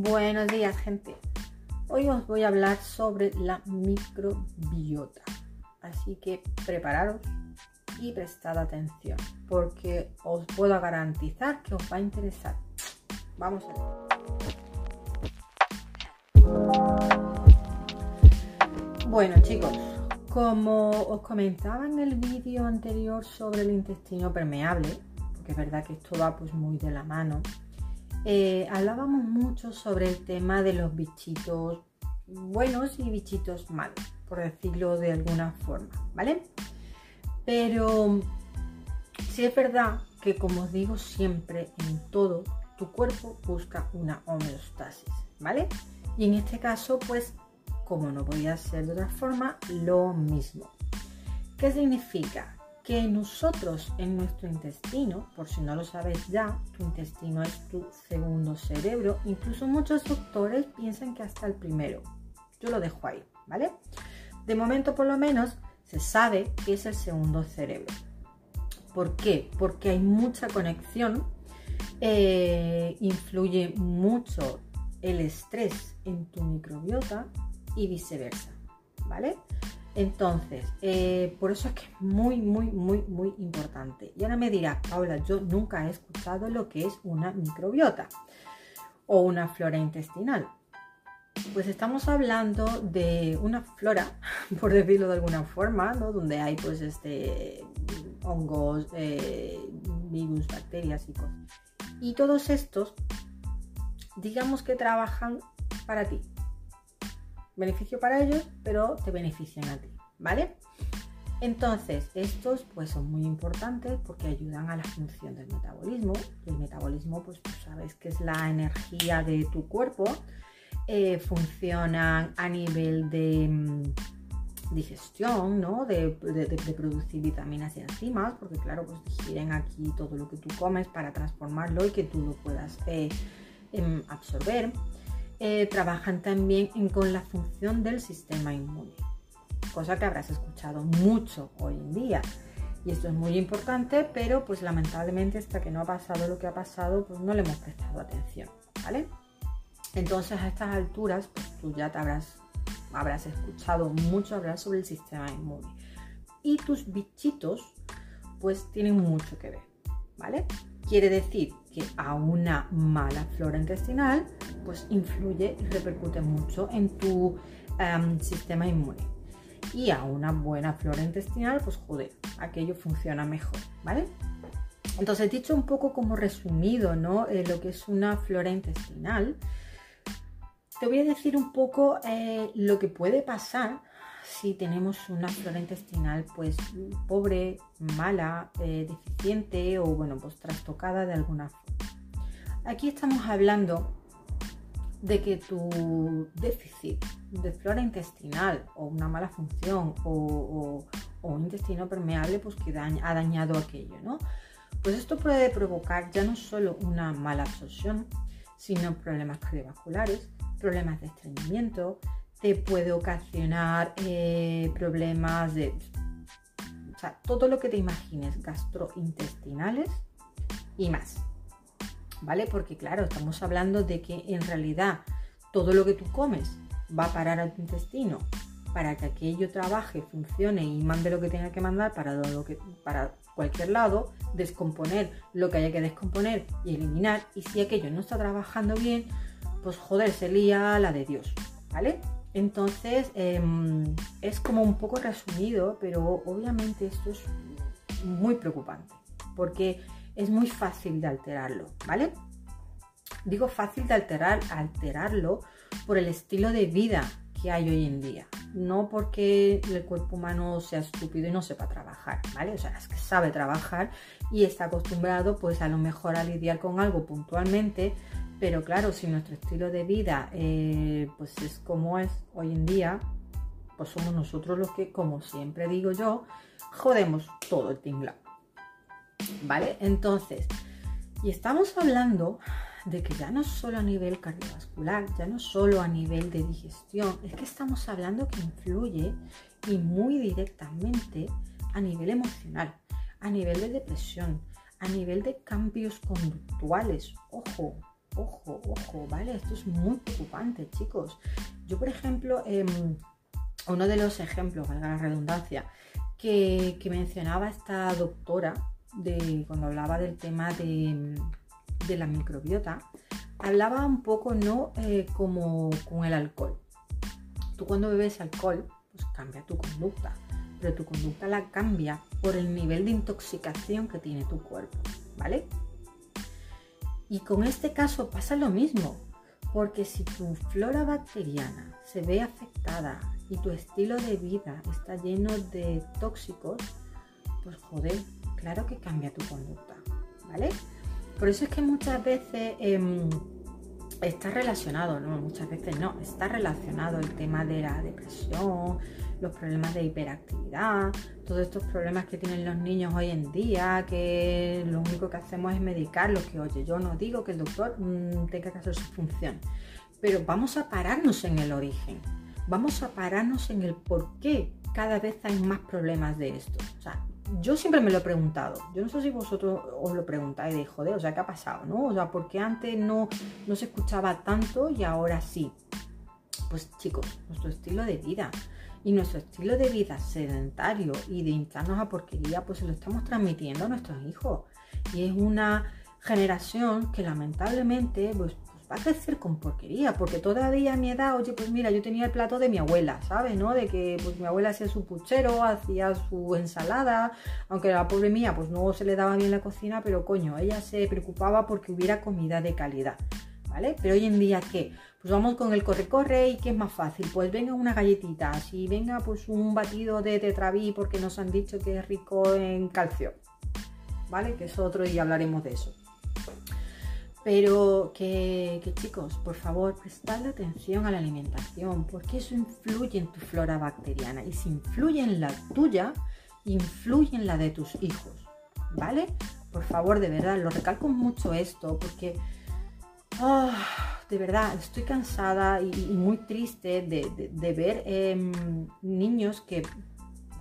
Buenos días, gente. Hoy os voy a hablar sobre la microbiota. Así que prepararos y prestad atención, porque os puedo garantizar que os va a interesar. Vamos a ver. Bueno, chicos, como os comentaba en el vídeo anterior sobre el intestino permeable, porque es verdad que esto va pues muy de la mano, eh, hablábamos mucho sobre el tema de los bichitos buenos y bichitos malos, por decirlo de alguna forma, ¿vale? Pero sí es verdad que como os digo siempre en todo, tu cuerpo busca una homeostasis, ¿vale? Y en este caso, pues, como no podía ser de otra forma, lo mismo. ¿Qué significa? Que nosotros en nuestro intestino, por si no lo sabes ya, tu intestino es tu segundo cerebro. Incluso muchos doctores piensan que hasta el primero. Yo lo dejo ahí, ¿vale? De momento por lo menos se sabe que es el segundo cerebro. ¿Por qué? Porque hay mucha conexión, eh, influye mucho el estrés en tu microbiota y viceversa, ¿vale? Entonces, eh, por eso es que es muy, muy, muy, muy importante. Y ahora me dirás, Paula, yo nunca he escuchado lo que es una microbiota o una flora intestinal. Pues estamos hablando de una flora, por decirlo de alguna forma, ¿no? donde hay pues este hongos, eh, virus, bacterias y cosas. Y todos estos, digamos que trabajan para ti, beneficio para ellos, pero te benefician a ti, ¿vale? Entonces, estos pues son muy importantes porque ayudan a la función del metabolismo. el metabolismo, pues sabes que es la energía de tu cuerpo. Eh, funcionan a nivel de mm, digestión, ¿no? De, producir vitaminas y enzimas, porque claro, pues digieren aquí todo lo que tú comes para transformarlo y que tú lo puedas eh, em, absorber. Eh, trabajan también con la función del sistema inmune, cosa que habrás escuchado mucho hoy en día. Y esto es muy importante, pero pues lamentablemente hasta que no ha pasado lo que ha pasado, pues no le hemos prestado atención, ¿vale? Entonces a estas alturas, pues tú ya te habrás, habrás escuchado mucho hablar sobre el sistema inmune. Y tus bichitos, pues tienen mucho que ver, ¿vale? Quiere decir a una mala flora intestinal pues influye y repercute mucho en tu em, sistema inmune. Y a una buena flora intestinal, pues joder, aquello funciona mejor, ¿vale? Entonces, dicho un poco como resumido, ¿no? Eh, lo que es una flora intestinal, te voy a decir un poco eh, lo que puede pasar si tenemos una flora intestinal pues pobre, mala, eh, deficiente o bueno, pues trastocada de alguna forma. Aquí estamos hablando de que tu déficit de flora intestinal o una mala función o, un intestino permeable pues que ha dañado aquello, ¿no? Pues esto puede provocar ya no solo una mala absorción, sino problemas cardiovasculares, problemas de estreñimiento, te puede ocasionar eh, problemas de... O sea, todo lo que te imagines, gastrointestinales y más. ¿Vale? Porque claro, estamos hablando de que en realidad todo lo que tú comes va a parar a tu intestino para que aquello trabaje, funcione y mande lo que tenga que mandar para, lo que, para cualquier lado, descomponer lo que haya que descomponer y eliminar. Y si aquello no está trabajando bien, pues joder, se lía la de Dios, ¿vale? Entonces, em, es como un poco resumido, pero obviamente esto es muy preocupante, porque es muy fácil de alterarlo, ¿vale? Digo fácil de alterar, alterarlo por el estilo de vida que hay hoy en día, no porque el cuerpo humano sea estúpido y no sepa trabajar, ¿vale? O sea, es que sabe trabajar y está acostumbrado pues a lo mejor a lidiar con algo puntualmente, pero claro, si nuestro estilo de vida eh, pues es como es hoy en día, pues somos nosotros los que, como siempre digo yo, jodemos todo el tinglado. ¿Vale? Entonces, y estamos hablando de que ya no solo a nivel cardiovascular, ya no solo a nivel de digestión, es que estamos hablando que influye y muy directamente a nivel emocional, a nivel de depresión, a nivel de cambios conductuales. Ojo, Ojo, ojo, ¿vale? Esto es muy preocupante, chicos. Yo, por ejemplo, em, uno de los ejemplos, valga la redundancia, que, mencionaba esta doctora de, cuando hablaba del tema de, la microbiota, hablaba un poco, ¿no? Eh, como con el alcohol. Tú cuando bebes alcohol, pues cambia tu conducta, pero tu conducta la cambia por el nivel de intoxicación que tiene tu cuerpo, ¿vale? Y con este caso pasa lo mismo, porque si tu flora bacteriana se ve afectada y tu estilo de vida está lleno de tóxicos, pues joder, claro que cambia tu conducta, ¿vale? Por eso es que muchas veces em, está relacionado, no, muchas veces no, está relacionado el tema de la depresión, los problemas de hiperactividad, todos estos problemas que tienen los niños hoy en día, que lo único que hacemos es medicarlos, que oye, yo no digo que el doctor mm, tenga que hacer su función, pero vamos a pararnos en el origen, vamos a pararnos en el por qué cada vez hay más problemas de esto. O sea, yo siempre me lo he preguntado. Yo no sé si vosotros os lo preguntáis de joder, o sea, ¿qué ha pasado? ¿No? O sea, ¿por qué antes no, no se escuchaba tanto y ahora sí? Pues chicos, nuestro estilo de vida y nuestro estilo de vida sedentario y de hincharnos a porquería, pues se lo estamos transmitiendo a nuestros hijos. Y es una generación que lamentablemente pues, va a crecer con porquería, porque todavía a mi edad, oye, pues mira, yo tenía el plato de mi abuela, ¿sabes? ¿No? De que pues mi abuela hacía su puchero, hacía su ensalada, aunque la pobre mía pues no se le daba bien la cocina, pero coño, ella se preocupaba porque hubiera comida de calidad, ¿vale? Pero hoy en día, ¿qué? Pues vamos con el corre-corre y ¿qué es más fácil? Pues venga una galletita, si venga pues un batido de tetraví porque nos han dicho que es rico en calcio, ¿vale? Que es otro y hablaremos de eso. Pero que, chicos, por favor, prestad atención a la alimentación, porque eso influye en tu flora bacteriana. Y si influye en la tuya, influye en la de tus hijos. ¿Vale? Por favor, de verdad, lo recalco mucho esto, porque ah, de verdad estoy cansada y, muy triste de, ver em, niños que,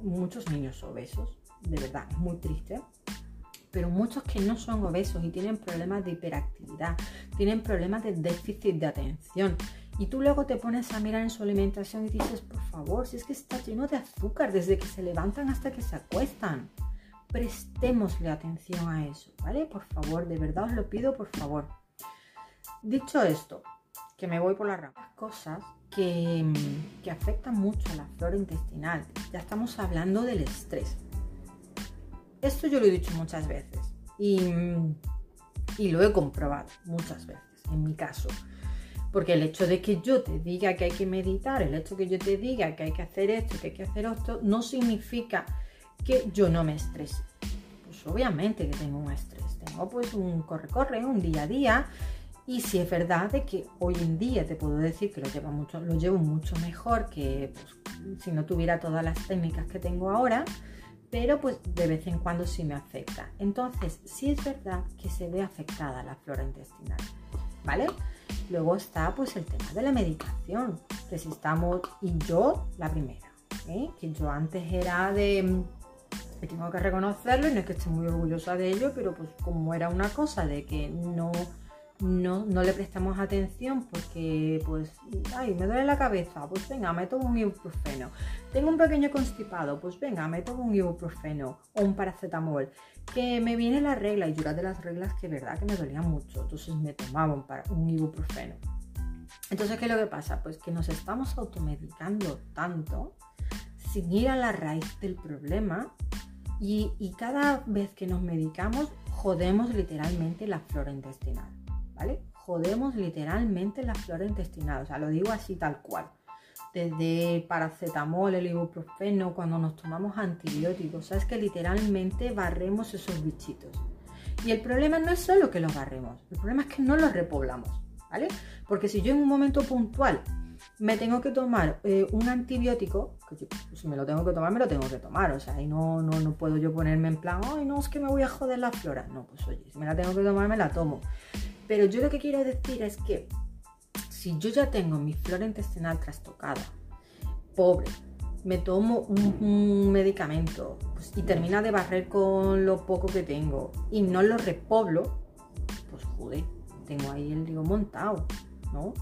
muchos niños obesos, de verdad, muy triste pero muchos que no son obesos y tienen problemas de hiperactividad, tienen problemas de déficit de atención. Y tú luego te pones a mirar en su alimentación y dices, por favor, si es que está lleno de azúcar desde que se levantan hasta que se acuestan. Prestémosle atención a eso, ¿vale? Por favor, de verdad os lo pido, por favor. Dicho esto, que me voy por las ramas, cosas que, que afectan mucho a la flora intestinal. Ya estamos hablando del estrés. Esto yo lo he dicho muchas veces y, lo he comprobado muchas veces, en mi caso. Porque el hecho de que yo te diga que hay que meditar, el hecho de que yo te diga que hay que hacer esto, que hay que hacer esto, no significa que yo no me estrese. Pues obviamente que tengo un estrés, tengo pues un corre-corre, un día a día. Y si es verdad de que hoy en día te puedo decir que lo llevo mucho, lo llevo mucho mejor que pues, si no tuviera todas las técnicas que tengo ahora, pero pues de vez en cuando sí me afecta. Entonces, sí es verdad que se ve afectada la flora intestinal, ¿vale? Luego está pues el tema de la medicación, que si estamos, y yo la primera, ¿eh? que yo antes era de, tengo que reconocerlo y no es que esté muy orgullosa de ello, pero pues como era una cosa de que no no, no le prestamos atención porque, pues, ay, me duele la cabeza, pues venga, me tomo un ibuprofeno. Tengo un pequeño constipado, pues venga, me tomo un ibuprofeno o un paracetamol. Que me viene la regla y yo de las reglas que verdad que me dolía mucho, entonces me tomaba un, un ibuprofeno. Entonces, ¿qué es lo que pasa? Pues que nos estamos automedicando tanto sin ir a la raíz del problema y, y cada vez que nos medicamos jodemos literalmente la flora intestinal. Jodemos literalmente la flora intestinal, o sea, lo digo así tal cual. Desde paracetamol, el ibuprofeno, cuando nos tomamos antibióticos, sabes que literalmente barremos esos bichitos. Y el problema no es solo que los barremos, el problema es que no los repoblamos, ¿vale? Porque si yo en un momento puntual me tengo que tomar eh, un antibiótico, que si me lo tengo que tomar, me lo tengo que tomar, o sea, y no, no, no puedo yo ponerme en plan, ay, no, es que me voy a joder la flora. No, pues oye, si me la tengo que tomar, me la tomo. Pero yo lo que quiero decir es que si yo ya tengo mi flora intestinal trastocada, pobre, me tomo un, medicamento pues, y termina de barrer con lo poco que tengo y no lo repoblo, pues joder, tengo ahí el lío montado, ¿no?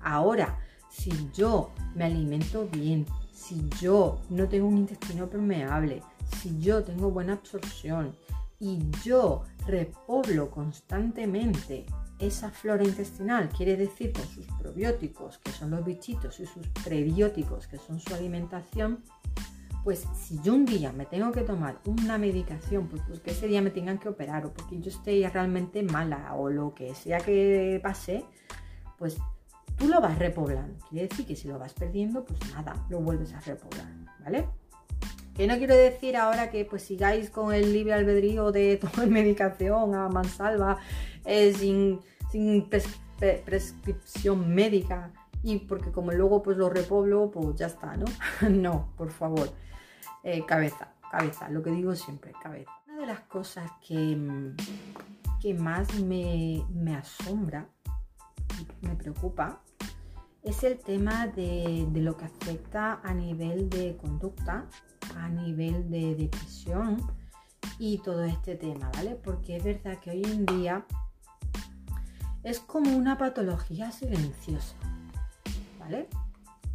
Ahora, si yo me alimento bien, si yo no tengo un intestino permeable, si yo tengo buena absorción y yo repoblo constantemente esa flora intestinal, quiere decir con sus probióticos, que son los bichitos, y sus prebióticos, que son su alimentación, pues si yo un día me tengo que tomar una medicación, pues, pues, que ese día me tengan que operar o porque yo esté realmente mala o lo que sea que pase, pues tú lo vas repoblando. Quiere decir que si lo vas perdiendo, pues nada, lo vuelves a repoblar, ¿vale? Que no quiero decir ahora que pues sigáis con el libre albedrío de tomar medicación a mansalva eh, sin, prescripción médica y porque como luego pues lo repoblo, pues ya está, ¿no? no, por favor. Eh, cabeza, cabeza, lo que digo siempre, cabeza. Una de las cosas que, que más me, me asombra, me preocupa, es el tema de, lo que afecta a nivel de conducta, a nivel de depresión y todo este tema, ¿vale? Porque es verdad que hoy en día es como una patología silenciosa, ¿vale?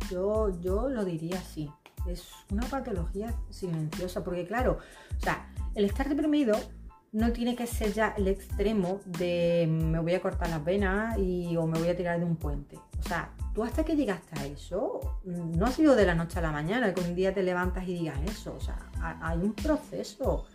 Yo, yo lo diría así, es una patología silenciosa, porque claro, o sea, el estar deprimido no tiene que ser ya el extremo de me voy a cortar las venas y, o me voy a tirar de un puente. O sea, tú hasta que llegaste a eso, no ha sido de la noche a la mañana, que un día te levantas y digas eso. O sea, hay un proceso.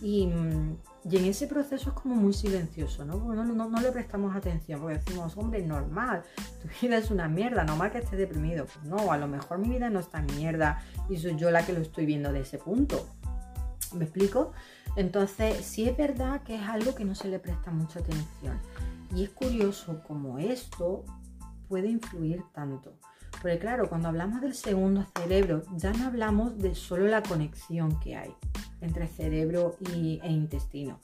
Y, en ese proceso es como muy silencioso, ¿no? Porque no, no, le prestamos atención, porque decimos, hombre, normal, tu vida es una mierda, normal que estés deprimido. Pues no, a lo mejor mi vida no está en mierda y soy yo la que lo estoy viendo de ese punto. ¿Me explico? Entonces, sí es verdad que es algo que no se le presta mucha atención. Y es curioso como esto puede influir tanto. Porque claro, cuando hablamos del segundo cerebro, ya no hablamos de solo la conexión que hay entre cerebro e intestino,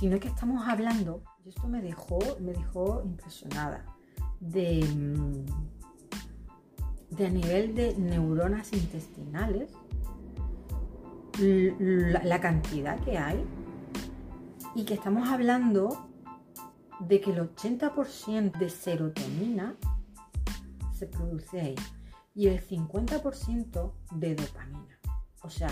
sino que estamos hablando, y esto me dejó, me dejó impresionada, de, mm, de a nivel de neuronas intestinales, la, cantidad que hay y que estamos hablando de que el 80% de serotonina se produce ahí y el 50% de dopamina. O sea,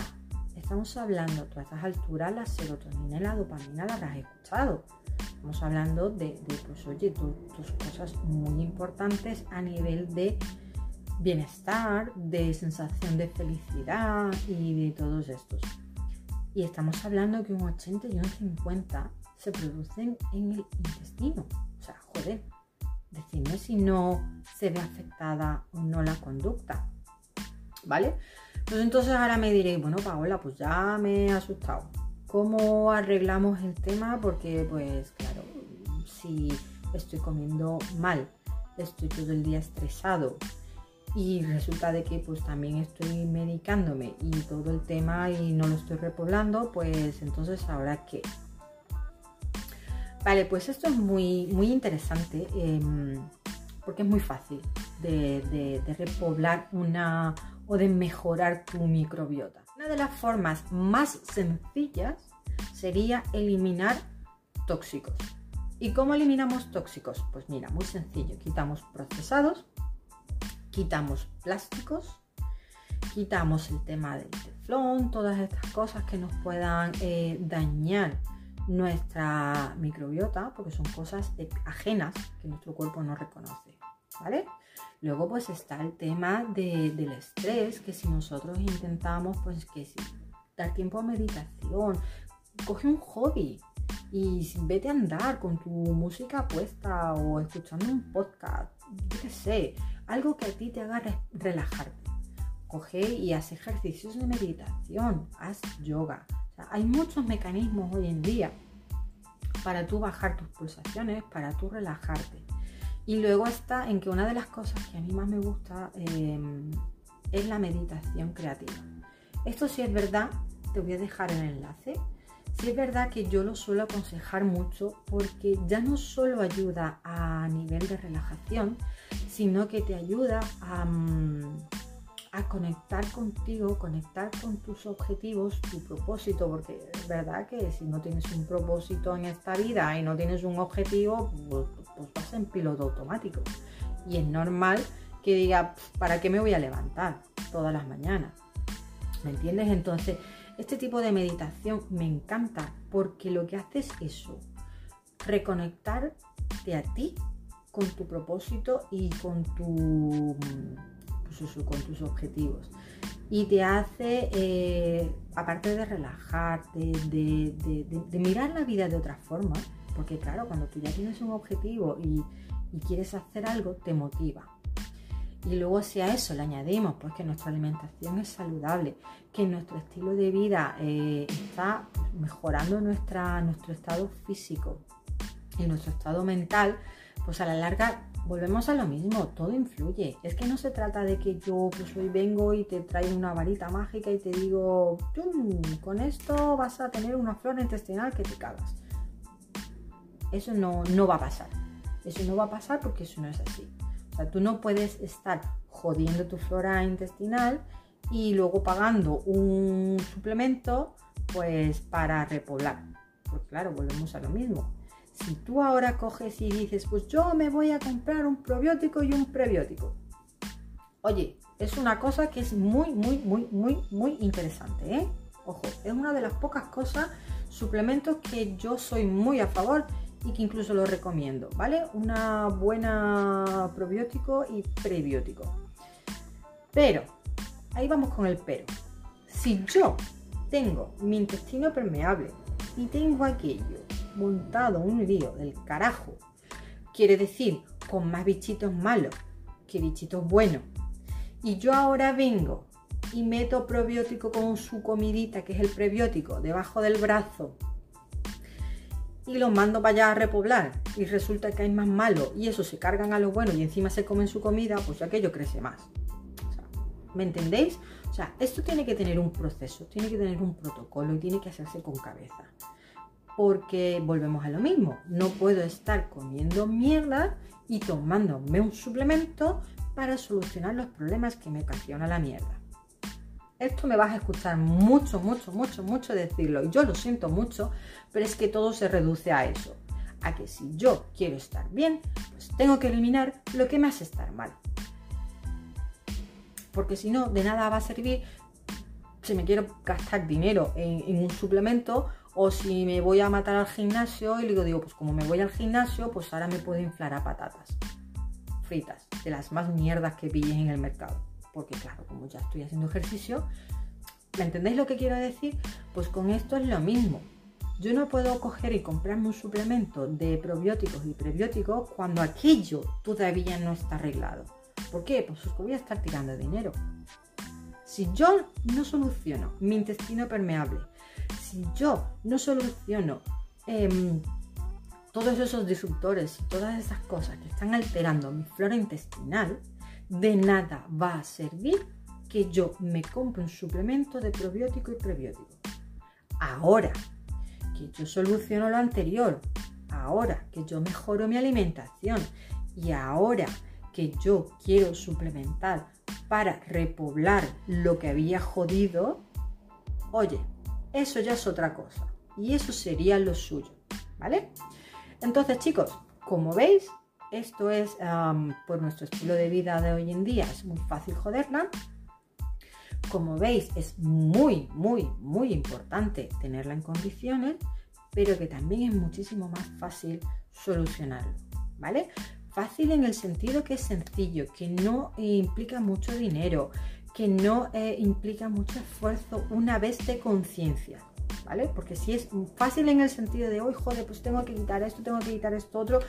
estamos hablando, a estas alturas, la serotonina y la dopamina la habrás escuchado. Estamos hablando de, pues oye, tus cosas muy importantes a nivel de bienestar, de sensación de felicidad y de todos estos. Y estamos hablando que un 80 y un 50 se producen en el intestino. O sea, joder, decime si no se ve afectada o no la conducta. ¿Vale? Pues entonces ahora me diréis, bueno, Paola, pues ya me he asustado. ¿Cómo arreglamos el tema? Porque, pues, claro, si estoy comiendo mal, estoy todo el día estresado, y resulta de que pues también estoy medicándome y todo el tema y no lo estoy repoblando, pues entonces ahora qué. Vale, pues esto es muy, muy interesante em, porque es muy fácil de, repoblar una o de mejorar tu microbiota. Una de las formas más sencillas sería eliminar tóxicos. ¿Y cómo eliminamos tóxicos? Pues mira, muy sencillo, quitamos procesados, quitamos plásticos, quitamos el tema del teflón, todas estas cosas que nos puedan eh, dañar nuestra microbiota, porque son cosas ajenas que nuestro cuerpo no reconoce, ¿vale? Luego pues está el tema del estrés, que si nosotros intentamos pues que si, dar tiempo a meditación, coge un hobby y vete a andar con tu música puesta o escuchando un podcast, yo qué sé, algo que a ti te haga relajarte. Coge y haz ejercicios de meditación, haz yoga. Hay muchos mecanismos hoy en día para tú bajar tus pulsaciones, para tú relajarte. Y luego está en que una de las cosas que a mí más me gusta em, es la meditación creativa. Esto sí es verdad, te voy a dejar el enlace. Sí es verdad que yo lo suelo aconsejar mucho porque ya no solo ayuda a nivel de relajación, sino que te ayuda a, mm, a conectar contigo, conectar con tus objetivos, tu propósito, porque es verdad que si no tienes un propósito en esta vida y no tienes un objetivo, pues, pues vas en piloto automático. Y es normal que diga, ¿para qué me voy a levantar todas las mañanas? ¿Me entiendes? Entonces, este tipo de meditación me encanta porque lo que hace es eso, reconectarte a ti con tu propósito y con tu con tus objetivos. Y te hace, eh, aparte de relajarte, de, mirar la vida de otra forma, porque claro, cuando tú ya tienes un objetivo y, quieres hacer algo, te motiva. Y luego si a eso le añadimos pues que nuestra alimentación es saludable, que nuestro estilo de vida eh, está mejorando nuestra, nuestro estado físico y nuestro estado mental, pues a la larga volvemos a lo mismo, todo influye. Es que no se trata de que yo pues hoy vengo y te traigo una varita mágica y te digo, con esto vas a tener una flora intestinal que te cagas. Eso no, no va a pasar. Eso no va a pasar porque eso no es así. O sea, tú no puedes estar jodiendo tu flora intestinal y luego pagando un suplemento pues para repoblar. Porque claro, volvemos a lo mismo si tú ahora coges y dices, pues yo me voy a comprar un probiótico y un prebiótico. Oye, es una cosa que es muy, muy, muy, muy, muy interesante, ¿eh? Ojo, es una de las pocas cosas, suplementos que yo soy muy a favor y que incluso lo recomiendo, ¿vale? Una buena probiótico y prebiótico. Pero, ahí vamos con el pero. Si yo tengo mi intestino permeable y tengo aquello montado un lío del carajo. Quiere decir, con más bichitos malos que bichitos buenos. Y yo ahora vengo y meto probiótico con su comidita, que es el prebiótico, debajo del brazo. Y los mando para allá a repoblar. Y resulta que hay más malo. Y eso se cargan a lo bueno y encima se comen su comida, pues aquello crece más. ¿Me entendéis? O sea, esto tiene que tener un proceso, tiene que tener un protocolo y tiene que hacerse con cabeza porque volvemos a lo mismo. No puedo estar comiendo mierda y tomándome un suplemento para solucionar los problemas que me ocasiona la mierda. Esto me vas a escuchar mucho, mucho, mucho, mucho decirlo y yo lo siento mucho, pero es que todo se reduce a eso. A que si yo quiero estar bien, pues tengo que eliminar lo que me hace estar mal. Porque si no, de nada va a servir si me quiero gastar dinero en, en un suplemento o si me voy a matar al gimnasio y digo, digo, pues como me voy al gimnasio, pues ahora me puedo inflar a patatas fritas, de las más mierdas que pilles en el mercado. Porque claro, como ya estoy haciendo ejercicio, ¿me entendéis lo que quiero decir? Pues con esto es lo mismo. Yo no puedo coger y comprarme un suplemento de probióticos y prebióticos cuando aquello todavía no está arreglado. ¿Por qué? Pues os voy a estar tirando dinero. Si yo no soluciono mi intestino permeable, si yo no soluciono em, todos esos disruptores y todas esas cosas que están alterando mi flora intestinal, de nada va a servir que yo me compre un suplemento de probiótico y prebiótico. Ahora que yo soluciono lo anterior, ahora que yo mejoro mi alimentación y ahora que yo quiero suplementar para repoblar lo que había jodido, oye, eso ya es otra cosa. Y eso sería lo suyo, ¿vale? Entonces, chicos, como veis, esto es por nuestro estilo de vida de hoy en día, es muy fácil joderla. Como veis, es muy, muy, muy importante tenerla en condiciones, pero que también es muchísimo más fácil solucionarlo, ¿vale? Fácil en el sentido que es sencillo, que no implica mucho dinero, que no eh, implica mucho esfuerzo una vez de conciencia, ¿vale? Porque si es fácil en el sentido de, hoy joder, pues tengo que quitar esto, tengo que quitar esto otro,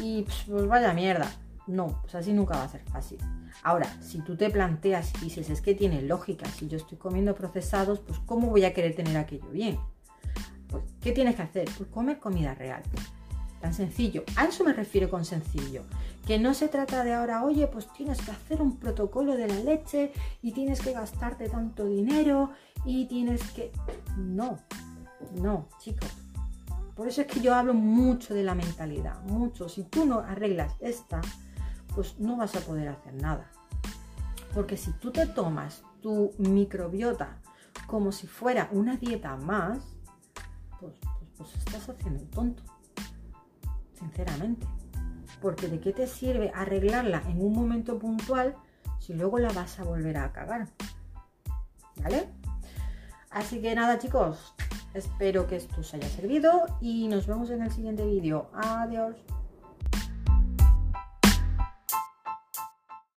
y pues, pues vaya mierda. No, pues así nunca va a ser fácil. Ahora, si tú te planteas y dices, es que tiene lógica, si yo estoy comiendo procesados, pues ¿cómo voy a querer tener aquello bien? Pues, ¿qué tienes que hacer? Pues comer comida real. Tan sencillo. A eso me refiero con sencillo. Que no se trata de ahora, oye, pues tienes que hacer un protocolo de la leche y tienes que gastarte tanto dinero y tienes que... No, no, chicos. Por eso es que yo hablo mucho de la mentalidad, mucho. Si tú no arreglas esta, pues no vas a poder hacer nada. Porque si tú te tomas tu microbiota como si fuera una dieta más, pues, pues, pues estás haciendo un tonto, sinceramente. Porque de qué te sirve arreglarla en un momento puntual si luego la vas a volver a cagar. ¿Vale? Así que nada chicos, espero que esto os haya servido y nos vemos en el siguiente vídeo. Adiós.